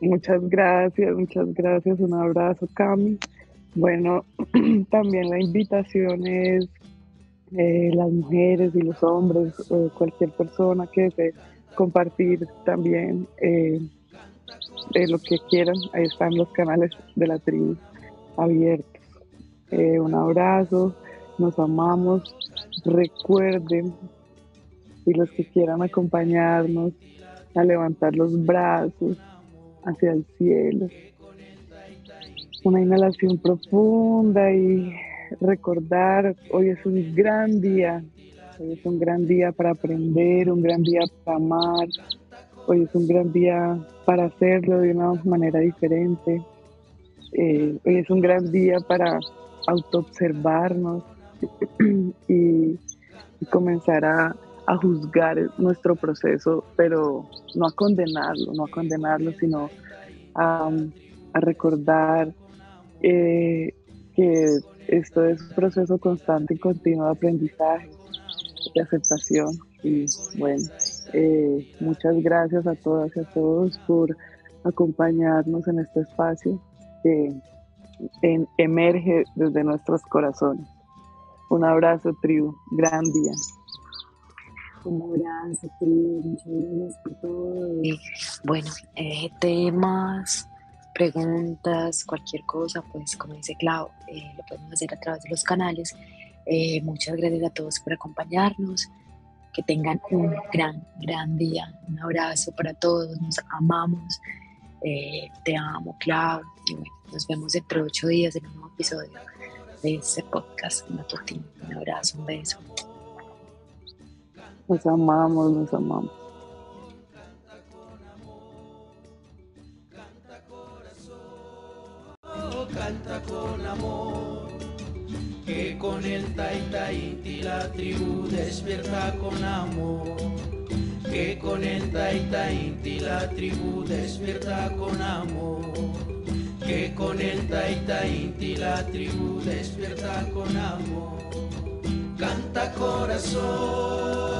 Muchas gracias, muchas gracias. Un abrazo, Cami. Bueno, también la invitación es eh, las mujeres y los hombres, cualquier persona que desee compartir también eh, lo que quieran. Ahí están los canales de la tribu abiertos. Eh, un abrazo, nos amamos. Recuerden y los que quieran acompañarnos a levantar los brazos hacia el cielo. Una inhalación profunda y recordar, hoy es un gran día, hoy es un gran día para aprender, un gran día para amar, hoy es un gran día para hacerlo de una manera diferente, eh, hoy es un gran día para autoobservarnos y comenzar a a juzgar nuestro proceso, pero no a condenarlo, no a condenarlo, sino a, recordar eh, que esto es un proceso constante y continuo de aprendizaje, de aceptación. Y bueno, eh, muchas gracias a todas y a todos por acompañarnos en este espacio que emerge desde nuestros corazones. Un abrazo, tribu. Gran día como gracias, muchas gracias por todo. bueno, eh, temas, preguntas, cualquier cosa, pues como dice Clau, eh, lo podemos hacer a través de los canales. Eh, muchas gracias a todos por acompañarnos. Que tengan un gran, gran día. Un abrazo para todos. Nos amamos. te amo, Clau. Y bueno, nos vemos dentro de ocho días en un nuevo episodio de este podcast. Un abrazo, un beso. Nos amamos, nos amamos. canta con amor. Que con el Taitaiti la tribu despierta con amor. Que con el Taitaiti la tribu despierta con amor. Que con el Taitaiti la tribu despierta con amor. Canta corazón